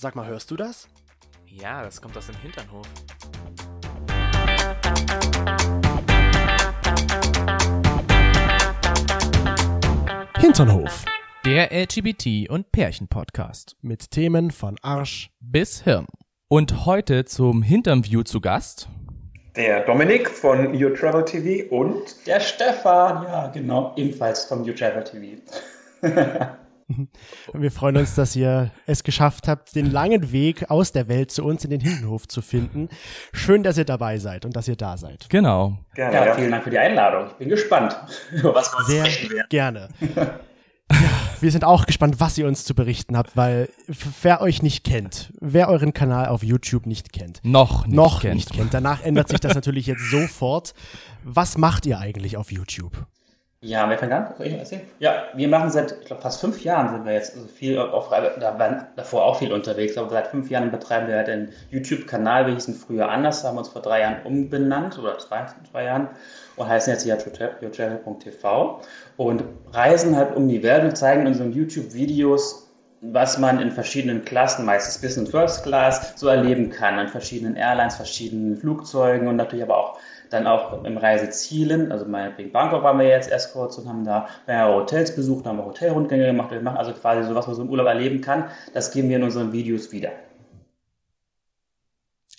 Sag mal, hörst du das? Ja, das kommt aus dem Hinternhof. Hinternhof. Der LGBT- und Pärchen-Podcast. Mit Themen von Arsch bis Hirn. Und heute zum Hinterview zu Gast. Der Dominik von You Travel TV und der Stefan, ja genau, ebenfalls von You Travel TV. Wir freuen uns, dass ihr es geschafft habt, den langen Weg aus der Welt zu uns in den Hinterhof zu finden. Schön, dass ihr dabei seid und dass ihr da seid. Genau. Gerne, ja, vielen Dank für die Einladung. Ich bin gespannt, was wir Sehr gerne. Ja, wir sind auch gespannt, was ihr uns zu berichten habt, weil wer euch nicht kennt, wer euren Kanal auf YouTube nicht kennt, noch nicht, noch kennt. nicht kennt, danach ändert sich das natürlich jetzt sofort. Was macht ihr eigentlich auf YouTube? Ja, wer fängt an? Soll ich erzählen? Ja, wir machen seit, ich glaube, fast fünf Jahren sind wir jetzt also viel auf, da waren davor auch viel unterwegs, aber seit fünf Jahren betreiben wir halt einen YouTube-Kanal. Wir hießen früher anders, haben uns vor drei Jahren umbenannt, oder zwei, zwei Jahren, und heißen jetzt yourtravel.tv und reisen halt um die Welt und zeigen in unseren YouTube-Videos, was man in verschiedenen Klassen, meistens Business First Class, so erleben kann, an verschiedenen Airlines, verschiedenen Flugzeugen und natürlich aber auch dann auch im Reisezielen, also meinetwegen Bangkok waren wir jetzt erst kurz und haben da mehrere Hotels besucht, haben Hotelrundgänge gemacht. Wir machen also quasi so, was man so im Urlaub erleben kann. Das geben wir in unseren Videos wieder.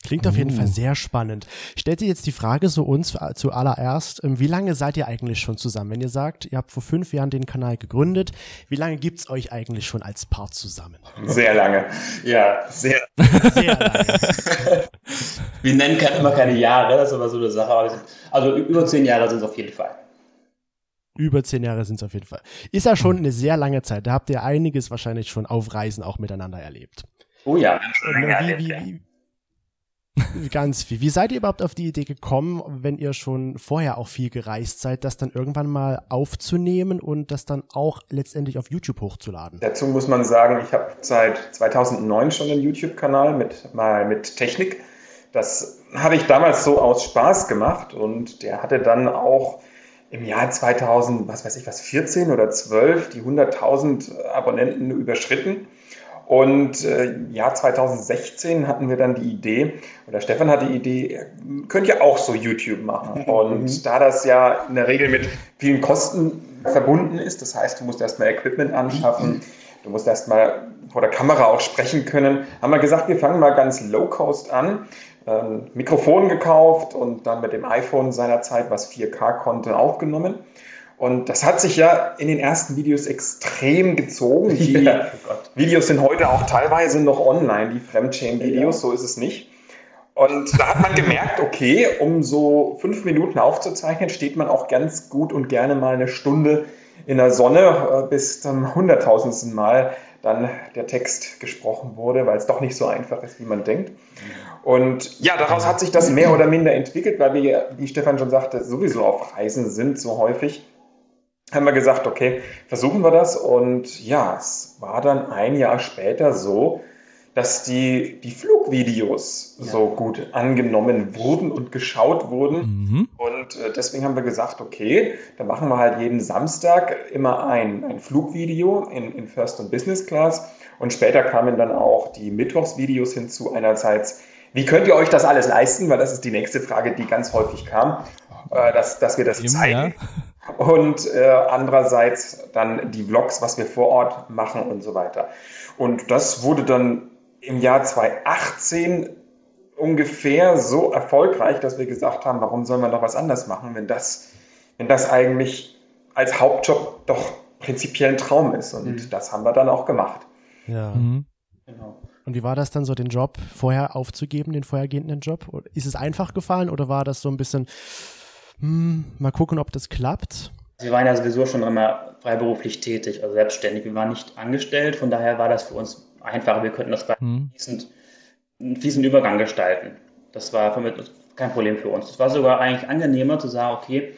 Klingt auf jeden Fall uh. sehr spannend. Stellt ihr jetzt die Frage so uns zuallererst, ähm, wie lange seid ihr eigentlich schon zusammen? Wenn ihr sagt, ihr habt vor fünf Jahren den Kanal gegründet, wie lange gibt's euch eigentlich schon als Paar zusammen? Sehr lange. Ja, sehr. Sehr lange. wir nennen immer keine Jahre, das ist aber so eine Sache. Also über zehn Jahre sind es auf jeden Fall. Über zehn Jahre sind es auf jeden Fall. Ist ja schon eine sehr lange Zeit. Da habt ihr einiges wahrscheinlich schon auf Reisen auch miteinander erlebt. Oh ja, schon länger wie, erlebt, wie, ja. Ganz viel. Wie seid ihr überhaupt auf die Idee gekommen, wenn ihr schon vorher auch viel gereist seid, das dann irgendwann mal aufzunehmen und das dann auch letztendlich auf YouTube hochzuladen? Dazu muss man sagen, ich habe seit 2009 schon einen YouTube-Kanal mit, mal mit Technik. Das habe ich damals so aus Spaß gemacht und der hatte dann auch im Jahr 2000, was weiß ich was, 14 oder 12 die 100.000 Abonnenten überschritten. Und äh, ja, 2016 hatten wir dann die Idee, oder Stefan hat die Idee, könnt ihr auch so YouTube machen. Und mhm. da das ja in der Regel mit vielen Kosten verbunden ist, das heißt, du musst erstmal Equipment anschaffen, du musst erstmal vor der Kamera auch sprechen können, haben wir gesagt, wir fangen mal ganz low-cost an. Ein Mikrofon gekauft und dann mit dem iPhone seinerzeit, was 4K konnte, aufgenommen. Und das hat sich ja in den ersten Videos extrem gezogen. Die ja, oh Videos sind heute auch teilweise noch online, die Fremdchain-Videos, ja. so ist es nicht. Und da hat man gemerkt, okay, um so fünf Minuten aufzuzeichnen, steht man auch ganz gut und gerne mal eine Stunde in der Sonne, äh, bis zum hunderttausendsten Mal dann der Text gesprochen wurde, weil es doch nicht so einfach ist, wie man denkt. Und ja, daraus hat sich das mehr oder minder entwickelt, weil wir, wie Stefan schon sagte, sowieso auf Reisen sind so häufig haben wir gesagt, okay, versuchen wir das. Und ja, es war dann ein Jahr später so, dass die, die Flugvideos ja. so gut angenommen wurden und geschaut wurden. Mhm. Und äh, deswegen haben wir gesagt, okay, dann machen wir halt jeden Samstag immer ein, ein Flugvideo in, in First und Business Class. Und später kamen dann auch die Mittwochsvideos hinzu. Einerseits, wie könnt ihr euch das alles leisten? Weil das ist die nächste Frage, die ganz häufig kam, äh, dass, dass wir das Eben, zeigen. Ja und äh, andererseits dann die Vlogs, was wir vor Ort machen und so weiter. Und das wurde dann im Jahr 2018 ungefähr so erfolgreich, dass wir gesagt haben, warum soll man noch was anders machen, wenn das, wenn das eigentlich als Hauptjob doch prinzipiell ein Traum ist. Und mhm. das haben wir dann auch gemacht. Ja. Mhm. Genau. Und wie war das dann so, den Job vorher aufzugeben, den vorhergehenden Job? Ist es einfach gefallen oder war das so ein bisschen, hm, mal gucken, ob das klappt. Wir waren ja sowieso schon immer freiberuflich tätig, also selbstständig. Wir waren nicht angestellt, von daher war das für uns einfacher. Wir könnten das hm. fließend, einen fließenden Übergang gestalten. Das war kein Problem für uns. Es war sogar eigentlich angenehmer zu sagen, okay,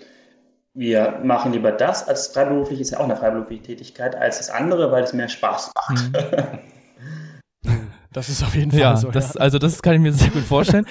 wir machen lieber das als freiberuflich, ist ja auch eine freiberufliche Tätigkeit, als das andere, weil es mehr Spaß macht. Hm. Das ist auf jeden Fall ja, so. Das, ja. Also das kann ich mir sehr gut vorstellen.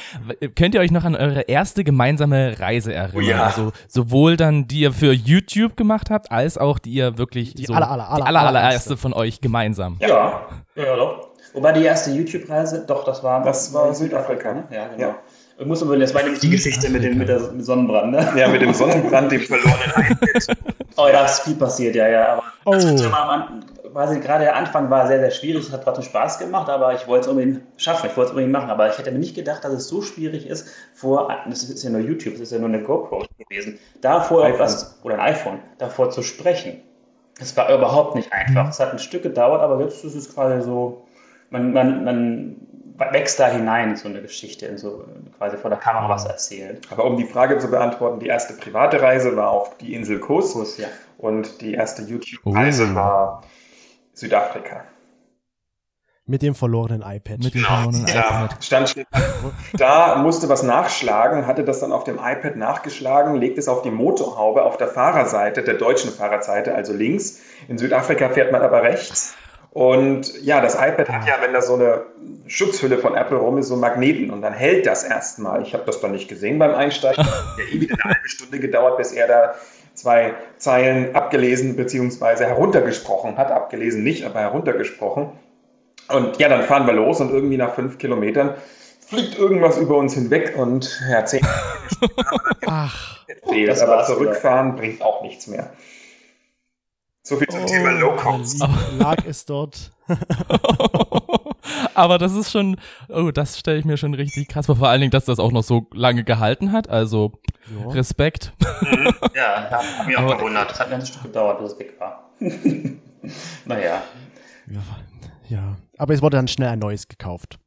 Könnt ihr euch noch an eure erste gemeinsame Reise erinnern? Oh ja. Also sowohl dann, die ihr für YouTube gemacht habt, als auch die ihr wirklich die so aller, aller, aller, die aller, allererste von euch gemeinsam. Ja, ja, doch. Wobei die erste YouTube-Reise, doch, das war. Das war Südafrika. Ne? Ja, genau. Ja. Ich muss aber, das war nämlich die Geschichte mit dem, mit, der, mit Sonnenbrand, ne? Ja, mit dem Sonnenbrand, dem verlorenen iPad. oh, da ist viel passiert, ja, ja. Aber oh. Quasi gerade der Anfang war sehr, sehr schwierig, es hat trotzdem Spaß gemacht, aber ich wollte es unbedingt schaffen, ich wollte es unbedingt machen. Aber ich hätte mir nicht gedacht, dass es so schwierig ist, vor, das ist ja nur YouTube, das ist ja nur eine GoPro gewesen, davor etwas, oder ein iPhone, davor zu sprechen. Es war überhaupt nicht einfach. Es hat ein Stück gedauert, aber jetzt ist es quasi so, man, man, man wächst da hinein in so eine Geschichte, in so quasi vor der Kamera was erzählt. Aber um die Frage zu beantworten, die erste private Reise war auf die Insel Kos, Kos ja. und die erste YouTube-Reise oh. war Südafrika. Mit dem verlorenen iPad. Mit dem verlorenen ja, iPad. Stand da musste was nachschlagen, hatte das dann auf dem iPad nachgeschlagen, legt es auf die Motorhaube auf der Fahrerseite, der deutschen Fahrerseite, also links. In Südafrika fährt man aber rechts. Und ja, das iPad hat ja, wenn da so eine Schutzhülle von Apple rum ist, so Magneten und dann hält das erstmal. Ich habe das dann nicht gesehen beim Einsteigen. Ja, eh wieder eine halbe Stunde gedauert, bis er da zwei Zeilen abgelesen bzw. heruntergesprochen hat. Abgelesen nicht, aber heruntergesprochen. Und ja, dann fahren wir los und irgendwie nach fünf Kilometern fliegt irgendwas über uns hinweg und ja, zehn Ach, das aber zurückfahren bringt auch nichts mehr. So viel zum oh, Thema Low Cost. Lag es dort. Aber das ist schon, oh, das stelle ich mir schon richtig krass vor. Vor allen Dingen, dass das auch noch so lange gehalten hat. Also ja. Respekt. Mhm. Ja, ja hat mich auch gewundert. Das hat mir ein Stück gedauert, bis es weg war. naja. Ja, ja, aber es wurde dann schnell ein neues gekauft.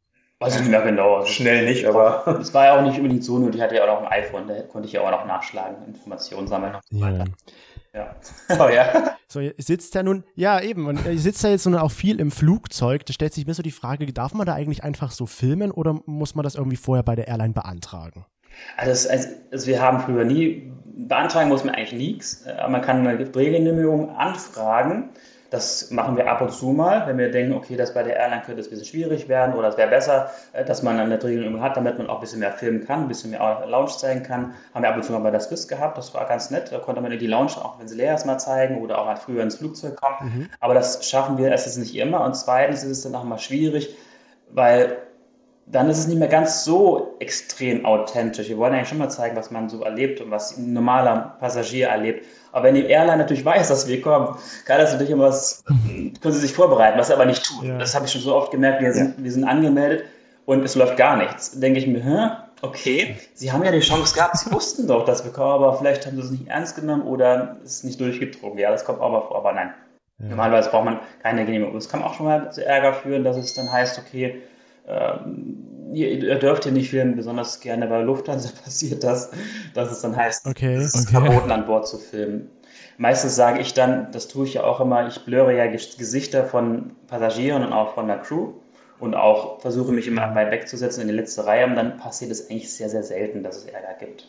Nicht mehr genau. Also schnell nicht, aber. Es war ja auch nicht unbedingt so, nur die hatte ja auch noch ein iPhone, da konnte ich ja auch noch nachschlagen, Informationen sammeln und so weiter. Ja. Oh ja. So, ihr sitzt ja nun, ja eben, und ihr sitzt ja jetzt nun auch viel im Flugzeug. Da stellt sich mir so die Frage, darf man da eigentlich einfach so filmen oder muss man das irgendwie vorher bei der Airline beantragen? Also, also, also wir haben früher nie, beantragen muss man eigentlich nichts. Man kann eine Regelgenehmigung anfragen. Das machen wir ab und zu mal, wenn wir denken, okay, das bei der Airline könnte es ein bisschen schwierig werden oder es wäre besser, äh, dass man eine Regelung hat, damit man auch ein bisschen mehr filmen kann, ein bisschen mehr Lounge zeigen kann. Haben wir ab und zu mal bei der Swiss gehabt, das war ganz nett. Da konnte man die Lounge, auch wenn sie leer ist, mal zeigen oder auch mal früher ins Flugzeug kommen. Mhm. Aber das schaffen wir erstens nicht immer und zweitens ist es dann auch mal schwierig, weil dann ist es nicht mehr ganz so extrem authentisch. Wir wollen eigentlich schon mal zeigen, was man so erlebt und was ein normaler Passagier erlebt. Aber wenn die Airline natürlich weiß, dass wir kommen, kann das natürlich immer was, können sie sich vorbereiten, was sie aber nicht tun. Ja. Das habe ich schon so oft gemerkt, wir sind, ja. wir sind angemeldet und es läuft gar nichts. Denke ich mir, Hä? okay, sie haben ja die Chance gehabt, sie wussten doch, dass wir kommen, aber vielleicht haben sie es nicht ernst genommen oder es ist nicht durchgedrungen. Ja, das kommt auch mal vor, aber nein. Ja. Normalerweise braucht man keine Genehmigung. Das kann auch schon mal zu Ärger führen, dass es dann heißt, okay, ähm, ihr, ihr, dürft hier nicht filmen, besonders gerne bei Lufthansa passiert das, dass es dann heißt, okay, es ist okay. verboten an Bord zu filmen. Meistens sage ich dann, das tue ich ja auch immer, ich blöre ja Gesichter von Passagieren und auch von der Crew und auch versuche mich immer weit wegzusetzen in die letzte Reihe und dann passiert es eigentlich sehr, sehr selten, dass es Ärger gibt.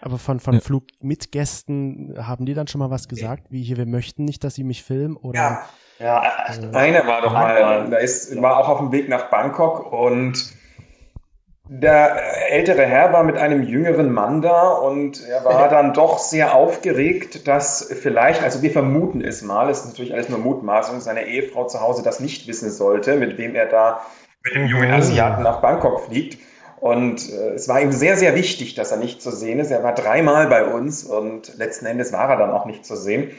Aber von, von ja. Flugmitgästen haben die dann schon mal was gesagt, wie hier, wir möchten nicht, dass sie mich filmen oder? Ja ja, also, einer war doch mal, da ist, war auch auf dem Weg nach Bangkok und der ältere Herr war mit einem jüngeren Mann da und er war dann doch sehr aufgeregt, dass vielleicht, also wir vermuten es mal, es ist natürlich alles nur Mutmaßung, seine Ehefrau zu Hause das nicht wissen sollte, mit wem er da mit dem jungen. Asiaten nach Bangkok fliegt. Und äh, es war ihm sehr, sehr wichtig, dass er nicht zu sehen ist. Er war dreimal bei uns und letzten Endes war er dann auch nicht zu sehen.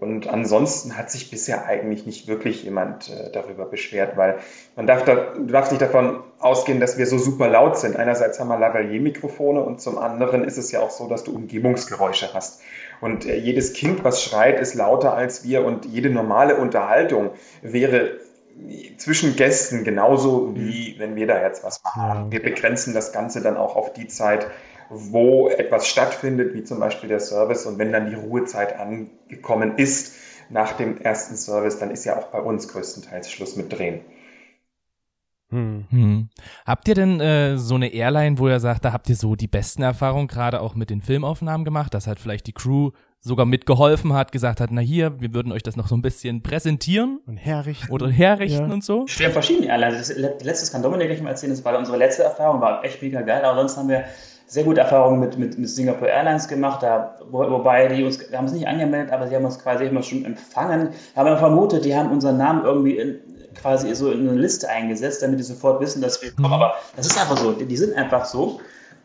Und ansonsten hat sich bisher eigentlich nicht wirklich jemand äh, darüber beschwert, weil man darf, da, du darfst nicht davon ausgehen, dass wir so super laut sind. Einerseits haben wir Lavalier-Mikrofone und zum anderen ist es ja auch so, dass du Umgebungsgeräusche hast. Und äh, jedes Kind, was schreit, ist lauter als wir und jede normale Unterhaltung wäre zwischen Gästen genauso wie wenn wir da jetzt was machen. Wir begrenzen das Ganze dann auch auf die Zeit, wo etwas stattfindet, wie zum Beispiel der Service. Und wenn dann die Ruhezeit angekommen ist nach dem ersten Service, dann ist ja auch bei uns größtenteils Schluss mit Drehen. Hm. Hm. Habt ihr denn äh, so eine Airline, wo ihr sagt, da habt ihr so die besten Erfahrungen gerade auch mit den Filmaufnahmen gemacht, dass halt vielleicht die Crew sogar mitgeholfen hat, gesagt hat, na hier, wir würden euch das noch so ein bisschen präsentieren und herrichten oder herrichten ja. und so. Wir haben verschiedene Airlines. Letztes kann Dominik gleich mal erzählen, das war unsere letzte Erfahrung, war echt mega geil, aber sonst haben wir sehr gute Erfahrungen mit, mit, mit Singapore Airlines gemacht, da, wo, wobei die uns, wir haben es nicht angemeldet, aber sie haben uns quasi immer schon empfangen, haben vermutet, die haben unseren Namen irgendwie in, quasi so in eine Liste eingesetzt, damit die sofort wissen, dass wir kommen. Aber das ist einfach so, die sind einfach so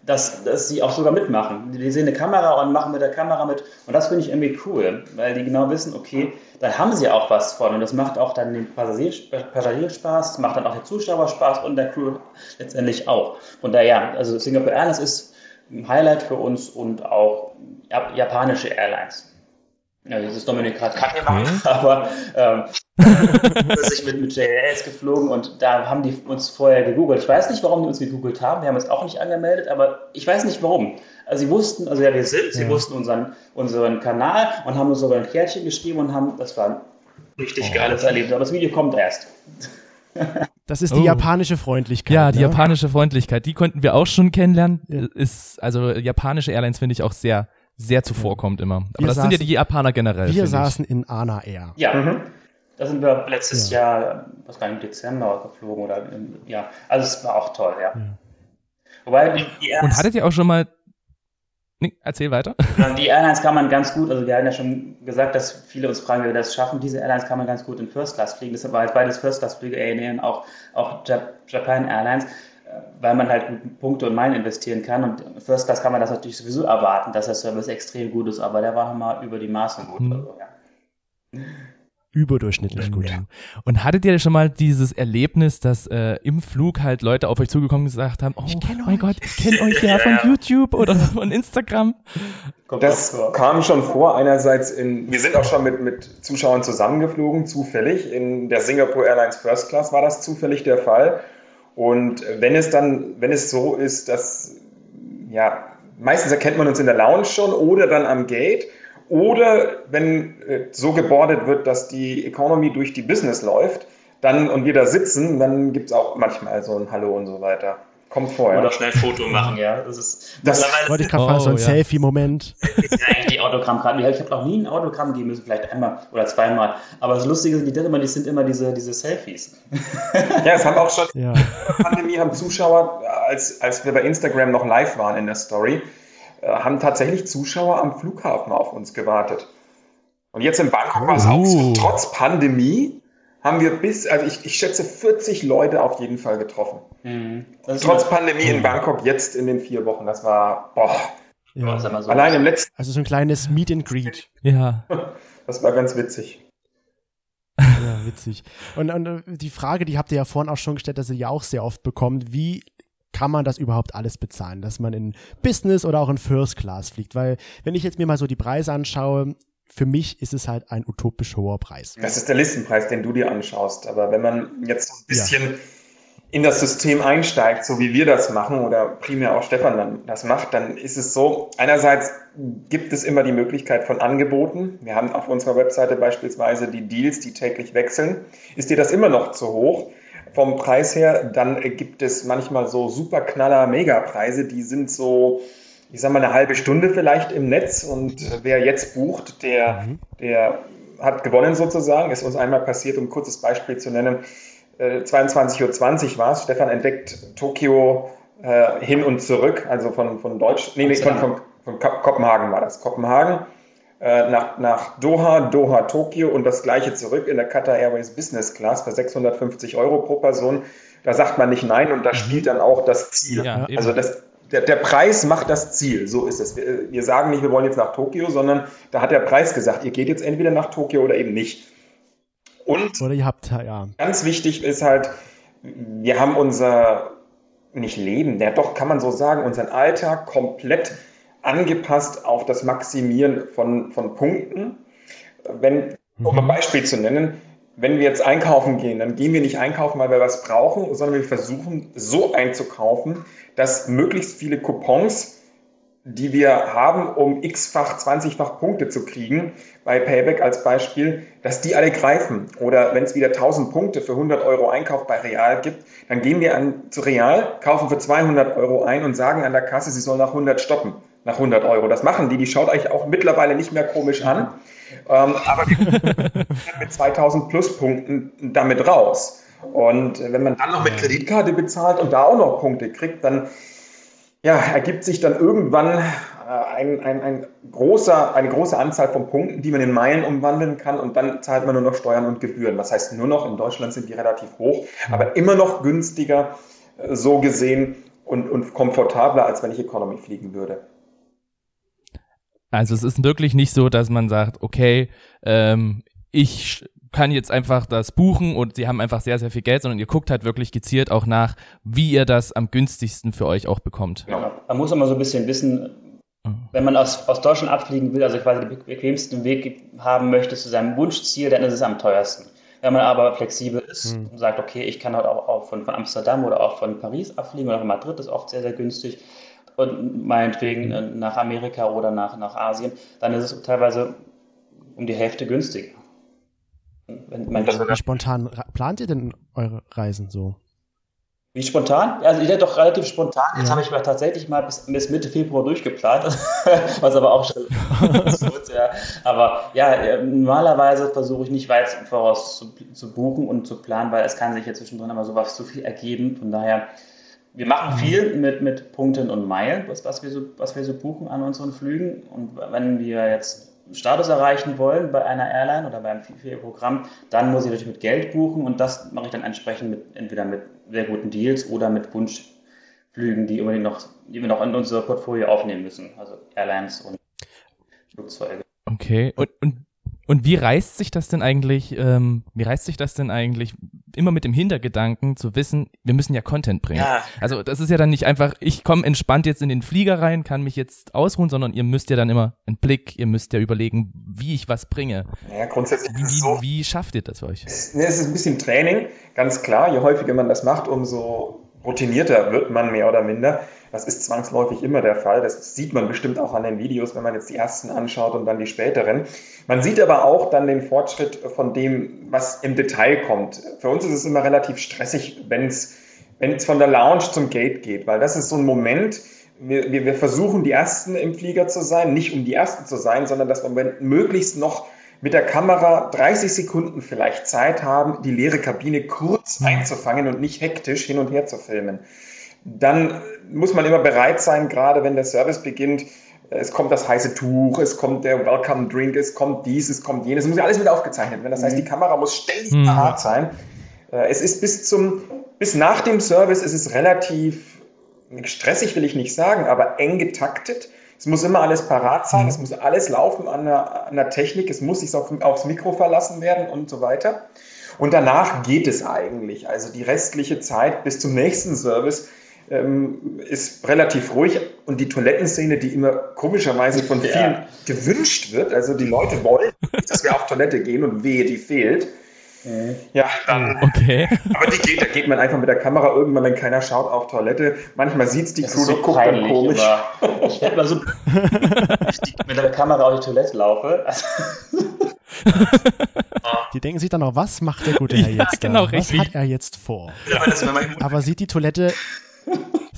dass, dass sie auch sogar mitmachen. Die sehen eine Kamera und machen mit der Kamera mit. Und das finde ich irgendwie cool, weil die genau wissen, okay, dann haben sie auch was von. Und das macht auch dann den Passagier, Passagier Spaß, macht dann auch den Zuschauer Spaß und der Crew letztendlich auch. Von daher, ja, also Singapore Airlines ist ein Highlight für uns und auch japanische Airlines. Ja, das ist Dominik gerade Kacke machen, aber ähm, ich mit, mit JLS geflogen und da haben die uns vorher gegoogelt. Ich weiß nicht, warum die uns gegoogelt haben. Wir haben uns auch nicht angemeldet, aber ich weiß nicht warum. Also sie wussten, also ja, wir sind, sie ja. wussten unseren, unseren Kanal und haben uns sogar ein Kärtchen geschrieben und haben, das war ein richtig oh. geiles Erlebnis. Aber das Video kommt erst. Das ist die oh. japanische Freundlichkeit. Ja, die ne? japanische Freundlichkeit. Die konnten wir auch schon kennenlernen. Ist, also japanische Airlines finde ich auch sehr sehr zuvorkommt immer. Aber wir das saßen, sind ja die Japaner generell. Wir saßen ich. in Ana Air. Ja, mhm. Da sind wir letztes ja. Jahr, was war im Dezember geflogen oder im, ja, also es war auch toll, ja. ja. Wobei die, die Und hattet ihr auch schon mal Nee, erzähl weiter. Die Airlines kann man ganz gut, also wir hatten ja schon gesagt, dass viele uns fragen, wie wir das schaffen. Diese Airlines kann man ganz gut in First Class fliegen. Deshalb war halt beides First Class Flüge, ANA auch, auch Japan Airlines weil man halt Punkte und Meilen investieren kann. Und First Class kann man das natürlich sowieso erwarten, dass der Service extrem gut ist, aber der war mal über die Maßen gut. Mhm. Also, ja. Überdurchschnittlich gut. Und hattet ihr schon mal dieses Erlebnis, dass äh, im Flug halt Leute auf euch zugekommen und gesagt haben, oh mein euch. Gott, ich kenne euch ja von YouTube oder von Instagram? Das kam schon vor. Einerseits in, wir sind auch schon mit, mit Zuschauern zusammengeflogen, zufällig. In der Singapore Airlines First Class war das zufällig der Fall. Und wenn es dann, wenn es so ist, dass, ja, meistens erkennt man uns in der Lounge schon oder dann am Gate oder wenn äh, so gebordet wird, dass die Economy durch die Business läuft, dann und wir da sitzen, dann gibt es auch manchmal so ein Hallo und so weiter. Kommt vor, ja. Oder schnell Foto machen, ja. Das ist das wollte ich gerade fragen, oh, so ein oh, ja. Selfie-Moment. Die Autogrammkarten. Ich habe noch nie ein Autogramm geben müssen, vielleicht einmal oder zweimal. Aber das Lustige ist, die, immer, die sind immer diese, diese Selfies. Ja, es haben auch schon ja. in der Pandemie haben Zuschauer, als, als wir bei Instagram noch live waren in der Story, äh, haben tatsächlich Zuschauer am Flughafen auf uns gewartet. Und jetzt in Bangkok oh. war es auch so, trotz Pandemie haben wir bis, also ich, ich schätze 40 Leute auf jeden Fall getroffen. Mhm. Trotz Pandemie in Bangkok jetzt in den vier Wochen. Das war, boah. Ja. So Allein im letzten. Also so ein kleines Meet and Greet. Ja. Das war ganz witzig. Ja, witzig. Und, und äh, die Frage, die habt ihr ja vorhin auch schon gestellt, dass ihr ja auch sehr oft bekommt, wie kann man das überhaupt alles bezahlen, dass man in Business oder auch in First Class fliegt? Weil wenn ich jetzt mir mal so die Preise anschaue, für mich ist es halt ein utopisch hoher Preis. Das ist der Listenpreis, den du dir anschaust. Aber wenn man jetzt so ein bisschen ja. in das System einsteigt, so wie wir das machen oder primär auch Stefan dann das macht, dann ist es so, einerseits gibt es immer die Möglichkeit von Angeboten. Wir haben auf unserer Webseite beispielsweise die Deals, die täglich wechseln. Ist dir das immer noch zu hoch? Vom Preis her, dann gibt es manchmal so Superknaller Megapreise, die sind so ich sag mal, eine halbe Stunde vielleicht im Netz und äh, wer jetzt bucht, der, mhm. der hat gewonnen sozusagen. Ist uns einmal passiert, um ein kurzes Beispiel zu nennen. Äh, 22.20 Uhr war es. Stefan entdeckt Tokio äh, hin und zurück, also von, von Deutsch, nee, nee von, von, von Kopenhagen war das. Kopenhagen äh, nach, nach Doha, Doha, Tokio und das gleiche zurück in der Qatar Airways Business Class für 650 Euro pro Person. Da sagt man nicht nein und da mhm. spielt dann auch das Ziel. Ja, also das, der, der Preis macht das Ziel, so ist es. Wir, wir sagen nicht, wir wollen jetzt nach Tokio, sondern da hat der Preis gesagt, ihr geht jetzt entweder nach Tokio oder eben nicht. Und oder ihr habt, ja. ganz wichtig ist halt, wir haben unser, nicht Leben, ja doch kann man so sagen, unseren Alltag komplett angepasst auf das Maximieren von, von Punkten. Wenn, um ein mhm. Beispiel zu nennen, wenn wir jetzt einkaufen gehen, dann gehen wir nicht einkaufen, weil wir was brauchen, sondern wir versuchen so einzukaufen, dass möglichst viele Coupons, die wir haben, um x-fach, 20-fach Punkte zu kriegen, bei Payback als Beispiel, dass die alle greifen. Oder wenn es wieder 1000 Punkte für 100 Euro Einkauf bei Real gibt, dann gehen wir an, zu Real, kaufen für 200 Euro ein und sagen an der Kasse, sie soll nach 100 stoppen, nach 100 Euro. Das machen die, die schaut euch auch mittlerweile nicht mehr komisch an. Ähm, aber mit 2000 Pluspunkten damit raus. Und wenn man dann noch mit Kreditkarte bezahlt und da auch noch Punkte kriegt, dann ja, ergibt sich dann irgendwann ein, ein, ein großer, eine große Anzahl von Punkten, die man in Meilen umwandeln kann und dann zahlt man nur noch Steuern und Gebühren. Was heißt nur noch, in Deutschland sind die relativ hoch, aber immer noch günstiger äh, so gesehen und, und komfortabler, als wenn ich Economy fliegen würde. Also es ist wirklich nicht so, dass man sagt, okay, ähm, ich kann jetzt einfach das buchen und sie haben einfach sehr, sehr viel Geld, sondern ihr guckt halt wirklich gezielt auch nach, wie ihr das am günstigsten für euch auch bekommt. Genau. Man muss immer so ein bisschen wissen, Mhm. Wenn man aus, aus Deutschland abfliegen will, also quasi den bequemsten Weg haben möchte zu seinem Wunschziel, dann ist es am teuersten. Wenn man aber flexibel ist mhm. und sagt, okay, ich kann halt auch, auch von, von, Amsterdam oder auch von Paris abfliegen oder von Madrid, ist oft sehr, sehr günstig und meinetwegen mhm. nach Amerika oder nach, nach Asien, dann ist es teilweise um die Hälfte günstiger. Wenn, Wie spontan plant ihr denn eure Reisen so? Wie spontan? Also ich hätte doch relativ spontan. Jetzt ja. habe ich mal tatsächlich mal bis, bis, Mitte Februar durchgeplant, was aber auch schon gut, ja. Aber ja, äh, normalerweise versuche ich nicht weit im Voraus zu, zu, buchen und zu planen, weil es kann sich ja zwischendrin immer sowas zu viel ergeben. Von daher, wir machen mhm. viel mit, mit Punkten und Meilen, was, was, wir so, was wir so buchen an unseren Flügen. Und wenn wir jetzt Status erreichen wollen bei einer Airline oder beim Programm, dann muss ich natürlich mit Geld buchen und das mache ich dann entsprechend mit, entweder mit sehr guten Deals oder mit Wunschflügen, die, unbedingt noch, die wir noch in unser Portfolio aufnehmen müssen, also Airlines und Flugzeuge. Okay, und, und und wie reißt sich das denn eigentlich, ähm, wie reißt sich das denn eigentlich immer mit dem Hintergedanken zu wissen, wir müssen ja Content bringen. Ja. Also das ist ja dann nicht einfach, ich komme entspannt jetzt in den Flieger rein, kann mich jetzt ausruhen, sondern ihr müsst ja dann immer einen Blick, ihr müsst ja überlegen, wie ich was bringe. Ja, grundsätzlich wie, so, wie schafft ihr das euch? Es, es ist ein bisschen Training, ganz klar. Je häufiger man das macht, umso routinierter wird man mehr oder minder. Das ist zwangsläufig immer der Fall. Das sieht man bestimmt auch an den Videos, wenn man jetzt die ersten anschaut und dann die späteren. Man sieht aber auch dann den Fortschritt von dem, was im Detail kommt. Für uns ist es immer relativ stressig, wenn es von der Lounge zum Gate geht, weil das ist so ein Moment, wir, wir, versuchen die Ersten im Flieger zu sein, nicht um die Ersten zu sein, sondern dass wir möglichst noch mit der Kamera 30 Sekunden vielleicht Zeit haben, die leere Kabine kurz einzufangen und nicht hektisch hin und her zu filmen. Dann muss man immer bereit sein, gerade wenn der Service beginnt, es kommt das heiße Tuch, es kommt der Welcome Drink, es kommt dies, es kommt jenes. Es muss ja alles mit aufgezeichnet werden. Das heißt, die Kamera muss ständig mhm. parat sein. Äh, es ist bis zum, bis nach dem Service ist es relativ stressig, will ich nicht sagen, aber eng getaktet. Es muss immer alles parat sein, mhm. es muss alles laufen an der, an der Technik, es muss sich auf, aufs Mikro verlassen werden und so weiter. Und danach geht es eigentlich. Also die restliche Zeit bis zum nächsten Service ähm, ist relativ ruhig und die Toilettenszene, die immer komischerweise von vielen ja. gewünscht wird, also die Leute wollen, dass wir auf Toilette gehen und wehe, die fehlt. Mhm. Ja, dann. Okay. Aber die geht, da geht man einfach mit der Kamera irgendwann, wenn keiner schaut, auf Toilette. Manchmal sieht es die Crew, so die guckt dann komisch. Ich hätte mal so, ich mit der Kamera auf die Toilette laufe. Die denken sich dann auch, was macht der gute Herr jetzt? genau, da? Was hat er jetzt vor? Ja, aber sieht die Toilette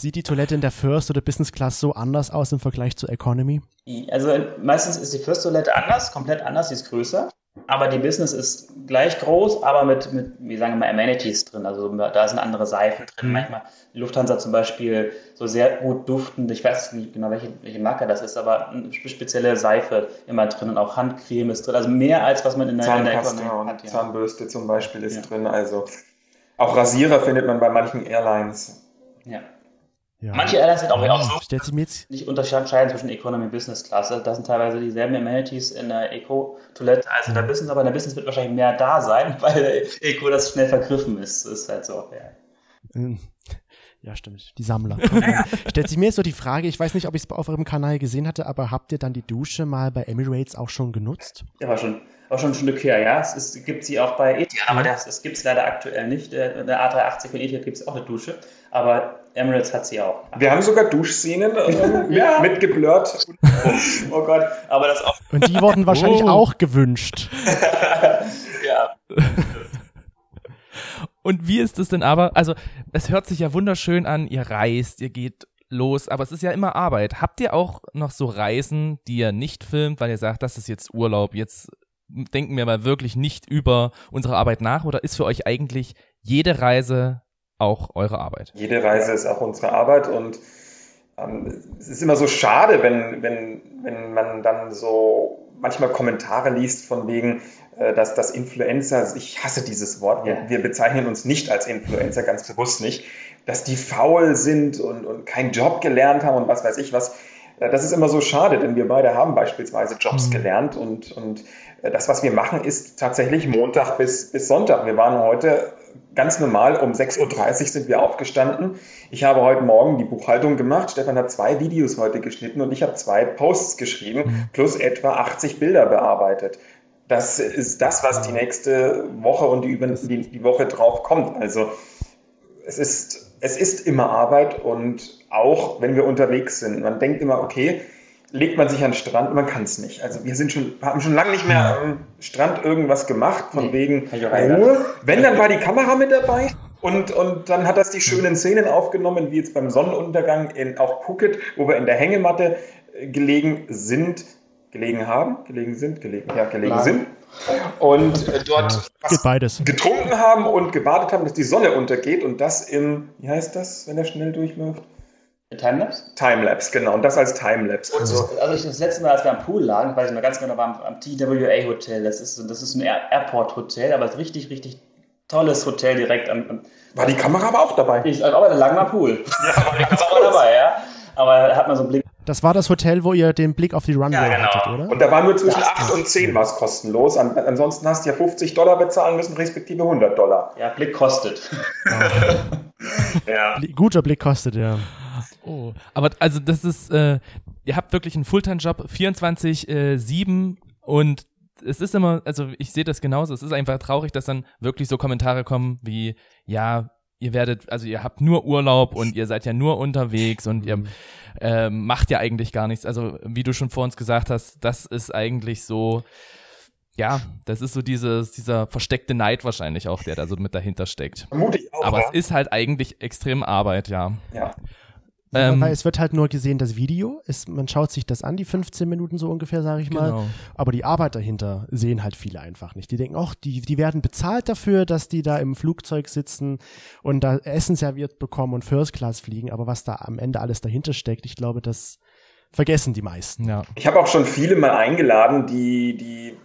Sieht die Toilette in der First oder Business Class so anders aus im Vergleich zur Economy? Also meistens ist die First Toilette anders, komplett anders, sie ist größer. Aber die Business ist gleich groß, aber mit, mit wie sagen wir mal, Amenities drin. Also da sind andere Seifen drin. Mhm. Manchmal die Lufthansa zum Beispiel so sehr gut duftend. Ich weiß nicht genau, welche, welche Marke das ist, aber eine spezielle Seife immer drin und auch Handcreme ist drin. Also mehr als was man in der, Zahnpasta in hat. Ja. Zahnbürste zum Beispiel ist ja. drin. Also auch Rasierer findet man bei manchen Airlines. Ja. Ja. Manche Airlines sind auch, ja. auch so, Stellt sie mir jetzt nicht unterscheiden zwischen Economy und Business Klasse. Da sind teilweise dieselben Amenities in der Eco-Toilette als in der Business, aber in der Business wird wahrscheinlich mehr da sein, weil Eco das schnell vergriffen ist. Das ist halt so, ja. Ähm, ja, stimmt. Die Sammler. Stellt sich mir jetzt so die Frage, ich weiß nicht, ob ich es auf eurem Kanal gesehen hatte, aber habt ihr dann die Dusche mal bei Emirates auch schon genutzt? Ja, war schon, war schon ein Stück her, ja. Es ist, gibt sie auch bei Etihad, aber das, das gibt es leider aktuell nicht. Der A380 von Etihad gibt es auch eine Dusche, aber Emirates hat sie auch. Wir haben sogar Duschszenen äh, ja. mit, mitgeblurrt. oh Gott, aber das auch. Und die wurden wahrscheinlich oh. auch gewünscht. ja. Und wie ist es denn aber? Also, es hört sich ja wunderschön an, ihr reist, ihr geht los, aber es ist ja immer Arbeit. Habt ihr auch noch so Reisen, die ihr nicht filmt, weil ihr sagt, das ist jetzt Urlaub, jetzt denken wir mal wirklich nicht über unsere Arbeit nach oder ist für euch eigentlich jede Reise auch eure Arbeit? Jede Reise ist auch unsere Arbeit und Ähm, es ist immer so schade, wenn, wenn, wenn man dann so manchmal Kommentare liest von wegen, äh, dass das Influencer, ich hasse dieses Wort, wir, wir, bezeichnen uns nicht als Influencer, ganz bewusst nicht, dass die faul sind und, und keinen Job gelernt haben und was weiß ich was. Äh, das ist immer so schade, denn wir beide haben beispielsweise Jobs mhm. gelernt und, und äh, das, was wir machen, ist tatsächlich Montag bis, bis Sonntag. Wir waren heute ganz normal um 6.30 Uhr sind wir aufgestanden. Ich habe heute Morgen die Buchhaltung gemacht. Stefan hat zwei Videos heute geschnitten und ich habe zwei Posts geschrieben, mhm. plus etwa 80 Bilder bearbeitet. Das ist das, was die nächste Woche und die, die, die Woche drauf kommt. Also es ist, es ist immer Arbeit und auch wenn wir unterwegs sind. Man denkt immer, okay, legt man sich an den Strand, man kann es nicht. Also wir sind schon, haben schon lange nicht mehr am Strand irgendwas gemacht, von nee, wegen Ruhe. Wenn, dann war die Kamera mit dabei. Und, und dann hat das die schönen Szenen aufgenommen, wie jetzt beim Sonnenuntergang in, auf Phuket, wo wir in der Hängematte äh, gelegen sind, gelegen haben, gelegen sind, gelegen, ja, gelegen Nein. sind. Und äh, dort beides. getrunken haben und gewartet haben, dass die Sonne untergeht und das im, wie heißt das, wenn er schnell durchläuft? Timelapse? Timelapse, genau. Und das als Timelapse. Also, also ich, das letzte Mal, als wir am Pool lagen, weiß ich noch ganz genau, war am, am TWA Hotel. Das ist, das ist ein Airport Hotel, aber es ist richtig, richtig tolles Hotel direkt am. am war die Kamera aber auch dabei? Ich, aber da lagen wir am Pool. ja, war dabei, ja. Aber da hat man so einen Blick. Das war das Hotel, wo ihr den Blick auf die Runway ja, genau. hattet, oder? Und da war nur zwischen 8 und 10 was kostenlos. An, ansonsten hast du ja 50 Dollar bezahlen müssen, respektive 100 Dollar. Ja, Blick kostet. ja. Guter Blick kostet, ja. Oh, aber also das ist, äh, ihr habt wirklich einen Fulltime-Job, 24-7 äh, und es ist immer, also ich sehe das genauso, es ist einfach traurig, dass dann wirklich so Kommentare kommen wie, ja, ihr werdet, also ihr habt nur Urlaub und ihr seid ja nur unterwegs und ihr äh, macht ja eigentlich gar nichts. Also wie du schon vor uns gesagt hast, das ist eigentlich so, ja, das ist so dieses, dieser versteckte Neid wahrscheinlich auch, der da so mit dahinter steckt. Vermutlich auch. Aber ja. es ist halt eigentlich extrem Arbeit, ja. Ja. Ähm, weil es wird halt nur gesehen, das Video, ist, man schaut sich das an, die 15 Minuten so ungefähr, sage ich mal. Genau. Aber die Arbeit dahinter sehen halt viele einfach nicht. Die denken, auch, die, die werden bezahlt dafür, dass die da im Flugzeug sitzen und da Essen serviert bekommen und First Class fliegen. Aber was da am Ende alles dahinter steckt, ich glaube, das vergessen die meisten. Ja. Ich habe auch schon viele mal eingeladen, die, die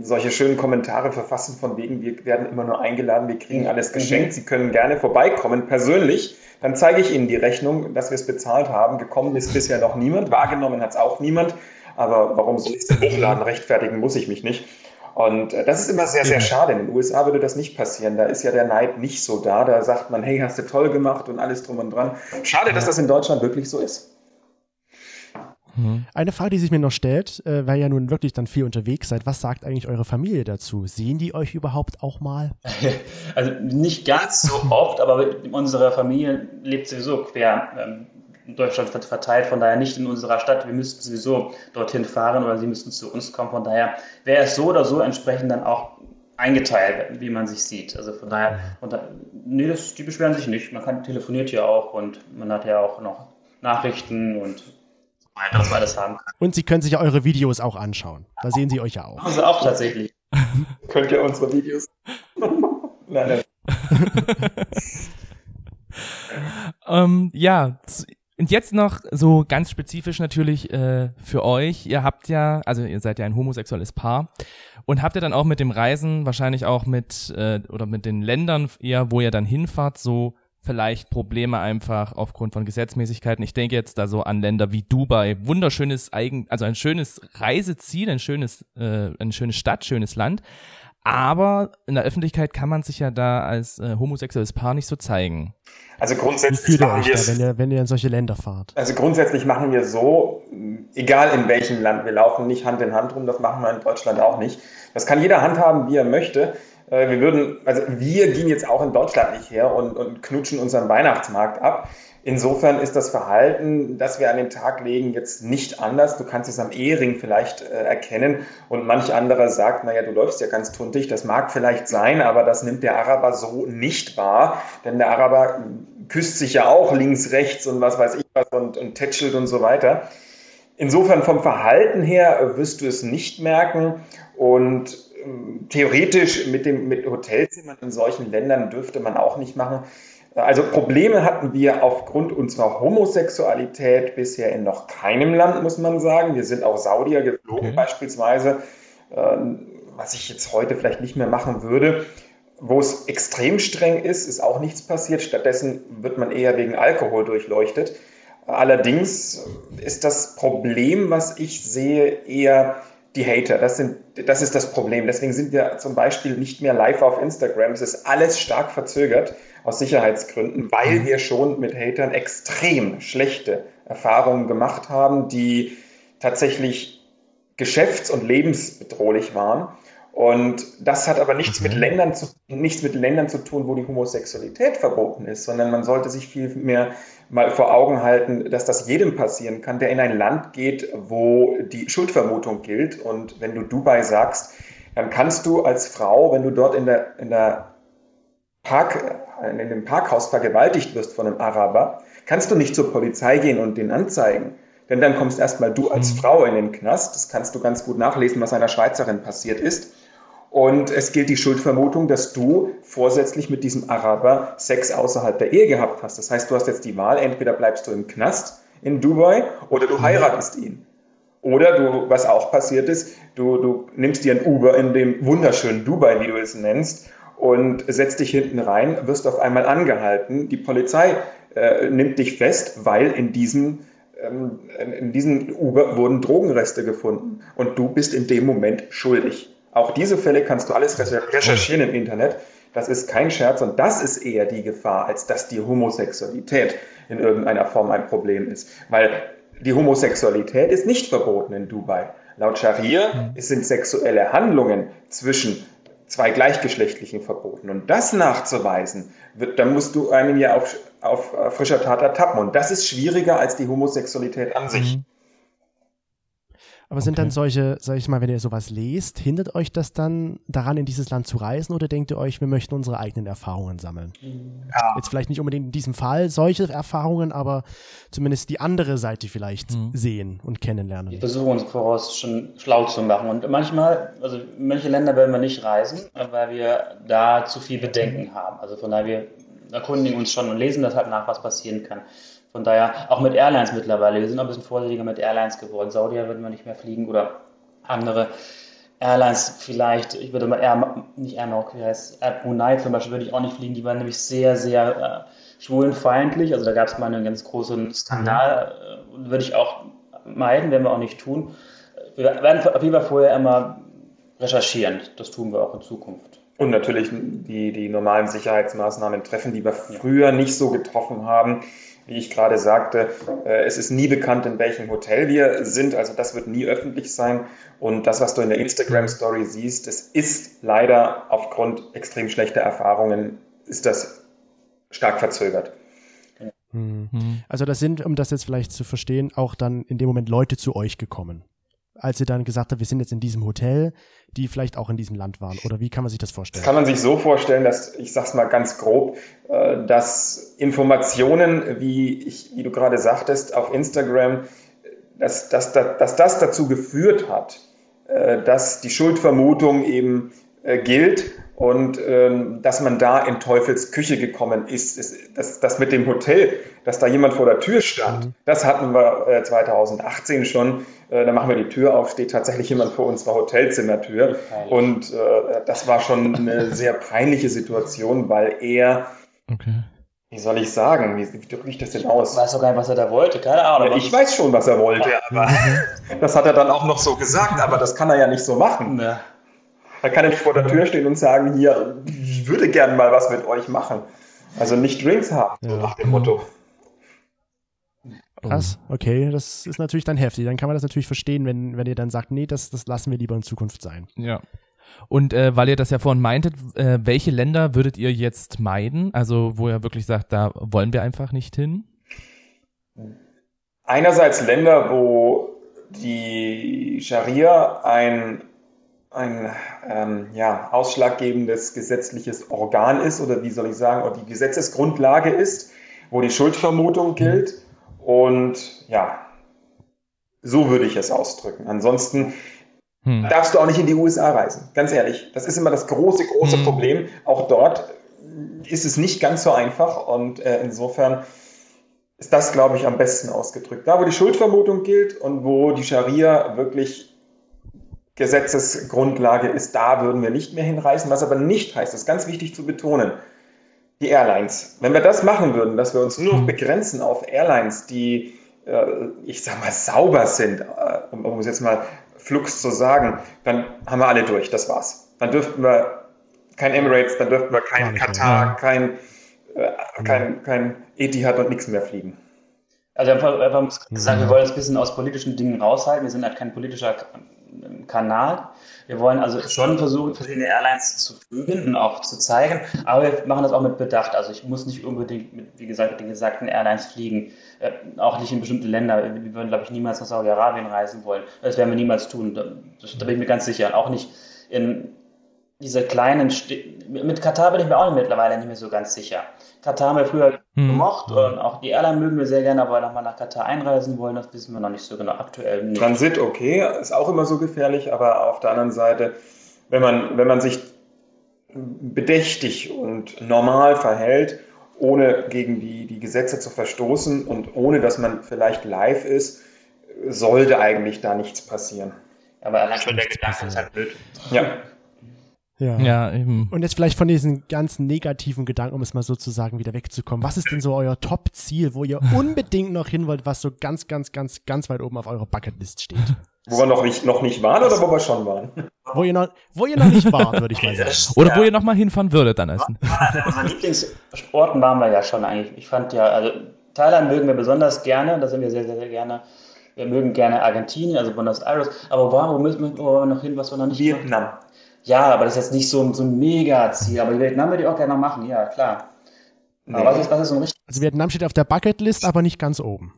solche schönen Kommentare verfassen von wegen, wir werden immer nur eingeladen, wir kriegen alles mhm. geschenkt, Sie können gerne vorbeikommen, persönlich. Dann zeige ich Ihnen die Rechnung, dass wir es bezahlt haben. Gekommen ist bisher noch niemand, wahrgenommen hat es auch niemand. Aber warum soll ich es hochladen? Rechtfertigen muss ich mich nicht. Und äh, das ist immer sehr, sehr schade. In den USA würde das nicht passieren. Da ist ja der Neid nicht so da. Da sagt man, hey, hast du toll gemacht und alles drum und dran. Schade, dass das in Deutschland wirklich so ist. Mhm. Eine Frage, die sich mir noch stellt, äh, weil ihr ja nun wirklich dann viel unterwegs seid, was sagt eigentlich eure Familie dazu? Sehen die euch überhaupt auch mal? Also nicht ganz so oft, aber unsere Familie lebt sowieso quer ähm, in Deutschland verteilt, von daher nicht in unserer Stadt. Wir müssten sowieso dorthin fahren oder sie müssten zu uns kommen. Von daher wäre es so oder so entsprechend dann auch eingeteilt, wie man sich sieht. Also von daher, und da, nee, das, die beschweren sich nicht. Man kann telefoniert ja auch und man hat ja auch noch Nachrichten und dass man alles haben kann. Und Sie können sich ja eure Videos auch anschauen. Da sehen Sie euch ja auch. Also auch tatsächlich. Könnt ihr unsere Videos? nein, nein. ähm, ja, und jetzt noch so ganz spezifisch natürlich äh, für euch. Ihr habt ja, also ihr seid ja ein homosexuelles Paar und habt ihr dann auch mit dem Reisen wahrscheinlich auch mit äh, oder mit den Ländern eher, wo ihr dann hinfahrt, so vielleicht Probleme einfach aufgrund von Gesetzmäßigkeiten. Ich denke jetzt da so an Länder wie Dubai, wunderschönes eigen, also ein schönes Reiseziel, ein schönes, äh, eine schöne Stadt, schönes Land. Aber in der Öffentlichkeit kann man sich ja da als äh, homosexuelles Paar nicht so zeigen. Also grundsätzlich Wie fühlt ihr euch da, wenn ihr, wenn ihr in solche Länder fahrt? Also grundsätzlich machen wir so, egal in welchem Land, wir laufen nicht Hand in Hand rum, das machen wir in Deutschland auch nicht. Das kann jeder handhaben, wie er möchte. Äh, wir würden, also wir gehen jetzt auch in Deutschland nicht her und, und knutschen unseren Weihnachtsmarkt ab. Insofern ist das Verhalten, das wir an den Tag legen, jetzt nicht anders. Du kannst es am Ehering vielleicht äh, erkennen und manch anderer sagt, naja, du läufst ja ganz tuntig. Das mag vielleicht sein, aber das nimmt der Araber so nicht wahr, denn der Araber küsst sich ja auch links, rechts und was weiß ich was und, und tätschelt und so weiter. Insofern vom Verhalten her wirst du es nicht merken und theoretisch mit dem mit Hotelzimmern in solchen Ländern dürfte man auch nicht machen. Also Probleme hatten wir aufgrund unserer Homosexualität bisher in noch keinem Land, muss man sagen. Wir sind auch Saudier geflogen okay. beispielsweise, ähm, was ich jetzt heute vielleicht nicht mehr machen würde. Wo es extrem streng ist, ist auch nichts passiert. Stattdessen wird man eher wegen Alkohol durchleuchtet. Allerdings ist das Problem, was ich sehe, eher die Hater. Das, sind, das ist das Problem. Deswegen sind wir zum Beispiel nicht mehr live auf Instagram. Es ist alles stark verzögert aus Sicherheitsgründen, weil mhm. wir schon mit Hatern extrem schlechte Erfahrungen gemacht haben, die tatsächlich geschäfts- und lebensbedrohlich waren. Und das hat aber nichts, mit Ländern zu, nichts mit Ländern zu tun, wo die Homosexualität verboten ist, sondern man sollte sich viel mehr mal vor Augen halten, dass das jedem passieren kann, der in ein Land geht, wo die Schuldvermutung gilt. Und wenn du Dubai sagst, dann kannst du als Frau, wenn du dort in der, in der Park, in dem Parkhaus vergewaltigt wirst von einem Araber, kannst du nicht zur Polizei gehen und den anzeigen. Denn dann kommst erstmal du als mhm. Frau in den Knast. Das kannst du ganz gut nachlesen, was einer Schweizerin passiert ist. Und es gilt die Schuldvermutung, dass du vorsätzlich mit diesem Araber Sex außerhalb der Ehe gehabt hast. Das heißt, du hast jetzt die Wahl, entweder bleibst du im Knast in Dubai oder du heiratest ihn. Oder du, was auch passiert ist, du, du nimmst dir ein Uber in dem wunderschönen Dubai, wie du es nennst, und setzt dich hinten rein, wirst auf einmal angehalten. Die Polizei äh, nimmt dich fest, weil in diesem ähm, in diesem Uber wurden Drogenreste gefunden und du bist in dem Moment schuldig. Auch diese Fälle kannst du alles recherchieren im Internet. Das ist kein Scherz und das ist eher die Gefahr, als dass die Homosexualität in irgendeiner Form ein Problem ist. Weil die Homosexualität ist nicht verboten in Dubai. Laut Scharia hm. sind sexuelle Handlungen zwischen zwei gleichgeschlechtlichen verboten. Und das nachzuweisen, wird, dann musst du einen ja auf, auf frischer Tat ertappen. Und das ist schwieriger als die Homosexualität an sich. Mhm. Aber sind okay. dann solche, sag ich mal, wenn ihr sowas lest, hindert euch das dann daran, in dieses Land zu reisen oder denkt ihr euch, wir möchten unsere eigenen Erfahrungen sammeln? Ja. Jetzt vielleicht nicht unbedingt in diesem Fall solche Erfahrungen, aber zumindest die andere Seite vielleicht mhm. sehen und kennenlernen. Wir versuchen uns voraus schon schlau zu machen und manchmal, also in manche Länder werden wir nicht reisen, weil wir da zu viel Bedenken haben. Also von daher, wir erkundigen uns schon und lesen das halt nach, was passieren kann. Von daher, auch mit Airlines mittlerweile. Wir sind auch ein bisschen vorsichtiger mit Airlines geworden. Saudier würden wir nicht mehr fliegen oder andere Airlines vielleicht. Ich würde mal Air, nicht Air Maroc, wie heißt Air Brunei zum Beispiel, würde ich auch nicht fliegen. Die waren nämlich sehr, sehr äh, schwulenfeindlich. Also da gab es mal einen ganz großen Skandal. Mhm. Würde ich auch meiden, werden wir auch nicht tun. Wir werden auf jeden Fall vorher immer recherchieren. Das tun wir auch in Zukunft. Und natürlich die, die normalen Sicherheitsmaßnahmen treffen, die wir früher nicht so getroffen haben wie ich gerade sagte, äh, es ist nie bekannt, in welchem Hotel wir sind. Also das wird nie öffentlich sein. Und das, was du in der Instagram-Story siehst, das ist leider aufgrund extrem schlechter Erfahrungen, ist das stark verzögert. Mhm. Also das sind, um das jetzt vielleicht zu verstehen, auch dann in dem Moment Leute zu euch gekommen als ihr dann gesagt habt, wir sind jetzt in diesem Hotel, die vielleicht auch in diesem Land waren? Oder wie kann man sich das vorstellen? Das kann man sich so vorstellen, dass, ich sag's mal ganz grob, äh, dass Informationen, wie, ich, wie du gerade sagtest, auf Instagram, dass, dass, dass das dazu geführt hat, äh, dass die Schuldvermutung eben äh, gilt und ähm, dass man da in Teufels Küche gekommen ist. ist das, das mit dem Hotel, dass da jemand vor der Tür stand, mhm. das hatten wir äh, 2018 schon. Äh, da machen wir die Tür auf, steht tatsächlich jemand vor unserer Hotelzimmertür. Und äh, das war schon eine sehr peinliche Situation, weil er, okay. wie soll ich sagen, wie, wie drücke ich das denn aus? Ich weiß doch gar nicht, was er da wollte, keine Ahnung. Ja, ich weiß schon, was er wollte, aber das hat er dann auch noch so gesagt, aber das kann er ja nicht so machen. Ja. Da kann nicht vor der Tür stehen und sagen, hier, ich würde gerne mal was mit euch machen. Also nicht Drinks haben, ja. so nach dem Motto. Krass, okay, das ist natürlich dann heftig. Dann kann man das natürlich verstehen, wenn, wenn ihr dann sagt, nee, das, das lassen wir lieber in Zukunft sein. Ja. Und äh, weil ihr das ja vorhin meintet, äh, welche Länder würdet ihr jetzt meiden? Also wo ihr wirklich sagt, da wollen wir einfach nicht hin? Einerseits Länder, wo die Scharia ein ein ähm, ja, ausschlaggebendes gesetzliches Organ ist oder wie soll ich sagen, oder die Gesetzesgrundlage ist, wo die Schuldvermutung gilt. Und ja, so würde ich es ausdrücken. Ansonsten hm. darfst du auch nicht in die USA reisen. Ganz ehrlich. Das ist immer das große, große hm. Problem. Auch dort ist es nicht ganz so einfach und äh, insofern ist das, glaube ich, am besten ausgedrückt. Da, wo die Schuldvermutung gilt und wo die Scharia wirklich Gesetzesgrundlage ist, da würden wir nicht mehr hinreisen. Was aber nicht heißt, das ist ganz wichtig zu betonen, die Airlines. Wenn wir das machen würden, dass wir uns nur noch hm. begrenzen auf Airlines, die, äh, ich sag mal, sauber sind, äh, um es jetzt mal Flux zu sagen, dann haben wir alle durch, das war's. Dann dürften wir kein Emirates, dann dürften wir kein Katar, mehr. kein, äh, kein, kein Etihad und nichts mehr fliegen. Also wir haben gesagt, wir wollen uns ein bisschen aus politischen Dingen raushalten. Wir sind halt kein politischer Kanal. Wir wollen also schon versuchen, verschiedene Airlines zu fügen und auch zu zeigen, aber wir machen das auch mit Bedacht. Also ich muss nicht unbedingt mit, wie gesagt, den gesagten Airlines fliegen, äh, auch nicht in bestimmte Länder. Wir würden, glaube ich, niemals nach Saudi-Arabien reisen wollen. Das werden wir niemals tun. Da, da bin ich mir ganz sicher. Auch nicht in diese kleinen, St mit Katar bin ich mir auch mittlerweile nicht mehr so ganz sicher. Katar haben wir früher hm. gemocht und auch die Airline mögen wir sehr gerne, aber nochmal nach Katar einreisen wollen, das wissen wir noch nicht so genau aktuell. Nicht. Transit okay, ist auch immer so gefährlich, aber auf der anderen Seite, wenn man, wenn man sich bedächtig und normal verhält, ohne gegen die, die Gesetze zu verstoßen und ohne dass man vielleicht live ist, sollte eigentlich da nichts passieren. Aber allein schon der Gedanke ist halt blöd. Ja. Ja. ja, eben. Und jetzt vielleicht von diesen ganzen negativen Gedanken, um es mal so zu sagen, wieder wegzukommen. Was ist denn so euer Top-Ziel, wo ihr unbedingt noch hin wollt, was so ganz, ganz, ganz, ganz weit oben auf eurer Bucketlist steht? Wo wir noch nicht, noch nicht waren oder wo wir schon waren? Wo ihr noch, wo ihr noch nicht wart, würde ich mal sagen. Oder ja. wo ihr noch mal hinfahren würdet dann essen. Unsere Lieblingssporten waren wir ja schon eigentlich. Ich fand ja, also Thailand mögen wir besonders gerne, da sind wir sehr, sehr, sehr gerne. Wir mögen gerne Argentinien, also Buenos Aires. Aber wo, wo müssen wir, noch hin, was wir noch nicht Vietnam. Machen? Ja, aber das ist jetzt nicht so, so ein Mega-Ziel. Aber Vietnam würde ich auch gerne machen, ja, klar. Nee. Aber was ist, was ist so ein richtig. Also Vietnam steht auf der Bucketlist, aber nicht ganz oben.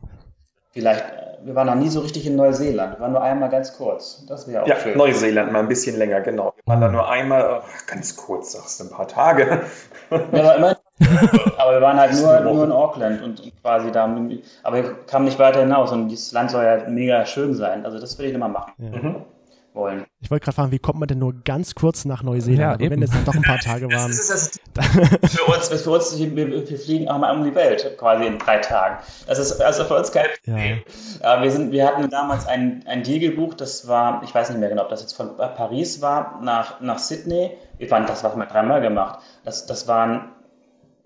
Vielleicht, äh, wir waren noch nie so richtig in Neuseeland. Wir waren nur einmal ganz kurz. Das wäre auch ja, schön. Neuseeland mal ein bisschen länger, genau. Wir waren da nur einmal, ach, ganz kurz, sagst du, ein paar Tage. Ja, aber, immerhin, aber wir waren halt nur, nur in Auckland und, und, quasi da. Aber wir kamen nicht weiter hinaus und dieses Land soll ja mega schön sein. Also das will ich immer machen. Ja. Mhm wollen. Ich wollte gerade fragen, wie kommt man denn nur ganz kurz nach Neuseeland? Ja, aber wenn es dann doch ein paar Tage waren. Das ist das für uns, für uns wir, wir fliegen auch mal um die Welt quasi in drei Tagen. Das ist also für uns kein Problem. Ja. wir, sind, wir hatten damals ein, ein Deal gebucht, das war, ich weiß nicht mehr genau, ob das jetzt von Paris war nach, nach Sydney. Wir fanden, das haben wir dreimal gemacht. Das, das waren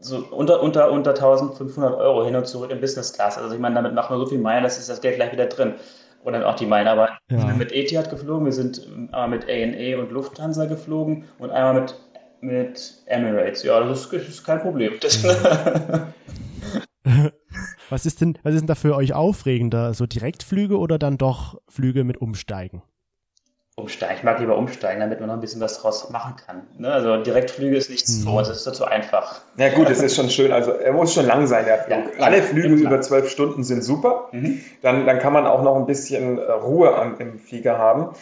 so unter, unter, unter 1500 Euro hin und zurück in Business Class. Also ich meine, damit machen wir so viel Meilen, das ist das Geld gleich wieder drin und dann auch die Meilen. Aber ja. wir sind mit Etihad geflogen, wir sind einmal mit ANA und Lufthansa geflogen und einmal mit, mit Emirates. Ja, das ist, das ist kein Problem. was ist denn, was ist denn da für euch aufregender? So Direktflüge oder dann doch Flüge mit Umsteigen? Umsteigen. Ich mag lieber umsteigen, damit man noch ein bisschen was draus machen kann. Ne? Also Direktflüge ist nicht so, mhm. das ist zu einfach. Ja gut, es ist schon schön. Also er muss schon lang sein, der Flug. Ja, Alle Flüge über zwölf Stunden sind super. Mhm. Dann, dann kann man auch noch ein bisschen äh, Ruhe am, im Flieger haben.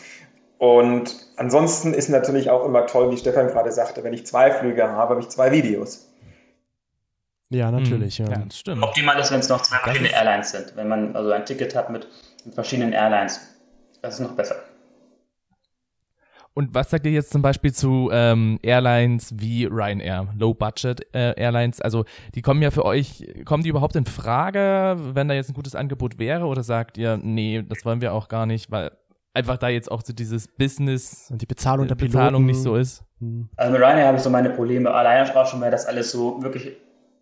Und ansonsten ist natürlich auch immer toll, wie Stefan gerade sagte, wenn ich zwei Flüge habe, habe ich zwei Videos. Ja, natürlich. Mhm. Ja. ja, das stimmt. Optimal ist, wenn es noch zwei verschiedene Airlines sind. Wenn man also ein Ticket hat mit, mit verschiedenen Airlines. Das ist noch besser. Und was sagt ihr jetzt zum Beispiel zu ähm, Airlines wie Ryanair, Low-Budget äh, Airlines? Also die kommen ja für euch, kommen die überhaupt in Frage, wenn da jetzt ein gutes Angebot wäre? Oder sagt ihr, nee, das wollen wir auch gar nicht, weil einfach da jetzt auch so dieses Business und die Bezahlung der Bezahlung nicht so ist? Also mit Ryanair habe ich so meine Probleme. Alleine auch schon, weil das alles so wirklich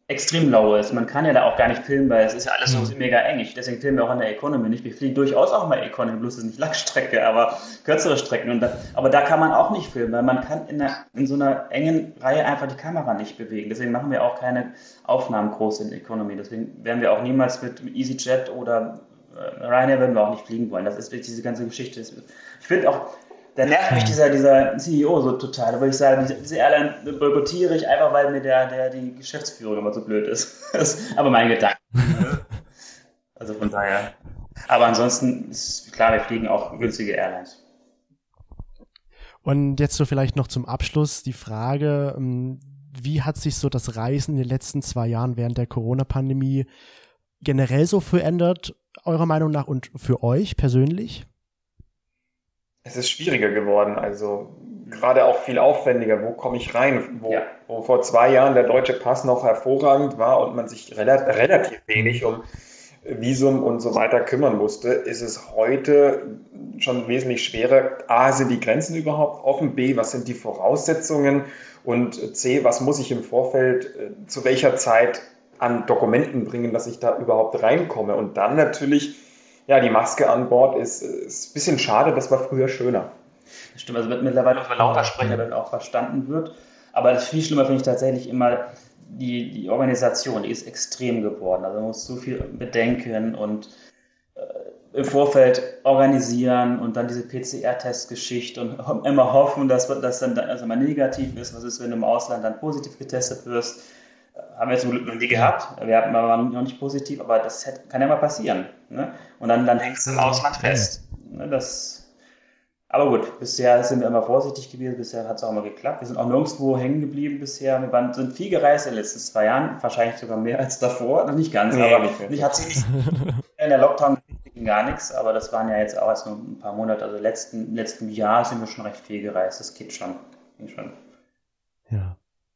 extrem low ist. Man kann ja da auch gar nicht filmen, weil es ist ja alles so mhm. mega eng. Deswegen filmen wir auch an der Economy nicht. Wir fliegen durchaus auch mal Economy, bloß ist nicht Langstrecke, aber kürzere Strecken. Da, aber da kann man auch nicht filmen, weil man kann in, der, in so einer engen Reihe einfach die Kamera nicht bewegen. Deswegen machen wir auch keine Aufnahmen groß in Economy. Deswegen werden wir auch niemals mit EasyJet oder äh, Ryanair werden wir auch nicht fliegen wollen. Das ist diese ganze Geschichte. Ich finde auch, da nervt mich dieser, dieser CEO so total, weil ich sage, diese, Airline boykottiere ich einfach, weil mir der, der die Geschäftsführung immer so blöd ist. das ist aber mein Gedanke. also von daher. Aber ansonsten ist klar, wir fliegen auch günstige Airlines. Und jetzt so vielleicht noch zum Abschluss die Frage, ähm, wie hat sich so das Reisen in den letzten zwei Jahren während der Corona-Pandemie generell so verändert, eurer Meinung nach und für euch persönlich? Es ist schwieriger geworden, also gerade auch viel aufwendiger. Wo komme ich rein? Wo, ja. wo, vor zwei Jahren der deutsche Pass noch hervorragend war und man sich relativ, relativ wenig um Visum und so weiter kümmern musste, ist es heute schon wesentlich schwerer. A, sind die Grenzen überhaupt offen? B, was sind die Voraussetzungen? Und C, was muss ich im Vorfeld äh, zu welcher Zeit an Dokumenten bringen, dass ich da überhaupt reinkomme? Und dann natürlich, ja, die Maske an Bord ist, ist ein bisschen schade, das war früher schöner. Stimmt, also wird mittlerweile über Lautersprecher dann auch verstanden wird. Aber das viel schlimmer finde ich tatsächlich immer die, die Organisation, die ist extrem geworden. Also man muss so viel bedenken und äh, im Vorfeld organisieren und dann diese PCR-Testgeschichte und immer hoffen, dass das dann also mal negativ ist. Was ist, wenn du im Ausland dann positiv getestet wirst? Haben wir zum Glück noch nie gehabt. Wir waren noch nicht positiv, aber das kann ja mal passieren. Ne? Und dann, dann hängst du im Ausland fest. Ne? Das aber gut, bisher sind wir immer vorsichtig gewesen, bisher hat es auch immer geklappt. Wir sind auch nirgendwo hängen geblieben bisher. Wir waren, sind viel gereist in den letzten zwei Jahren, wahrscheinlich sogar mehr als davor. Noch nicht ganz, nee, aber nicht ich hat sich nicht in der Lockdown gar nichts, aber das waren ja jetzt auch erst nur ein paar Monate. Also letzten, letzten Jahr sind wir schon recht viel gereist. Das geht schon. Geht schon. Ja.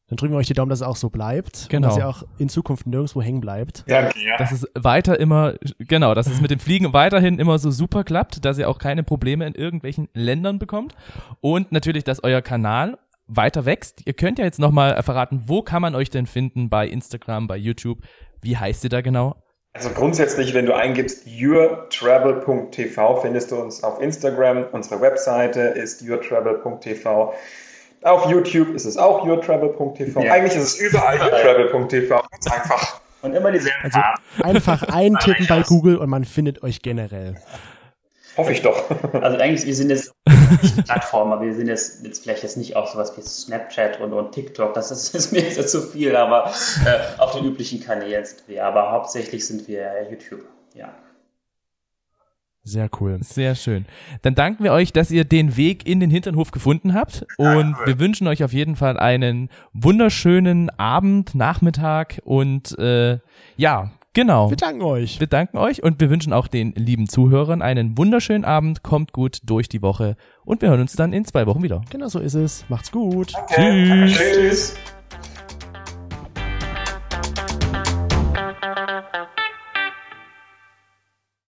Dann drücken wir euch die Daumen, dass es auch so bleibt. Genau. Und dass ihr auch in Zukunft nirgendwo hängen bleibt. Ja, ja. Dass es weiter immer, genau, dass es mit dem Fliegen weiterhin immer so super klappt, dass ihr auch keine Probleme in irgendwelchen Ländern bekommt. Und natürlich, dass euer Kanal weiter wächst. Ihr könnt ja jetzt nochmal verraten, wo kann man euch denn finden? Bei Instagram, bei YouTube. Wie heißt ihr da genau? Also grundsätzlich, wenn du eingibst yourtravel.tv, findest du uns auf Instagram. Unsere Webseite ist yourtravel.tv. Auf YouTube ist es auch yourtravel.tv. Ja. Eigentlich ist es überall yourtravel.tv. Ganz einfach. Und immer dieselben also Einfach eintippen bei Google und man findet euch generell. Hoffe ich doch. Also eigentlich, wir sind jetzt Plattformer, wir sind jetzt, jetzt vielleicht jetzt nicht auf sowas wie Snapchat und, und TikTok, das ist, ist mir jetzt zu viel, aber äh, auf den üblichen Kanälen sind wir. Aber hauptsächlich sind wir YouTube, ja. Sehr cool. Sehr schön. Dann danken wir euch, dass ihr den Weg in den Hinternhof gefunden habt. Und wir wünschen euch auf jeden Fall einen wunderschönen Abend, Nachmittag und äh, ja, genau. Wir danken euch. Wir danken euch und wir wünschen auch den lieben Zuhörern einen wunderschönen Abend. Kommt gut durch die Woche und wir hören uns dann in zwei Wochen wieder. Genau so ist es. Macht's gut. Danke. Tschüss. Tschüss.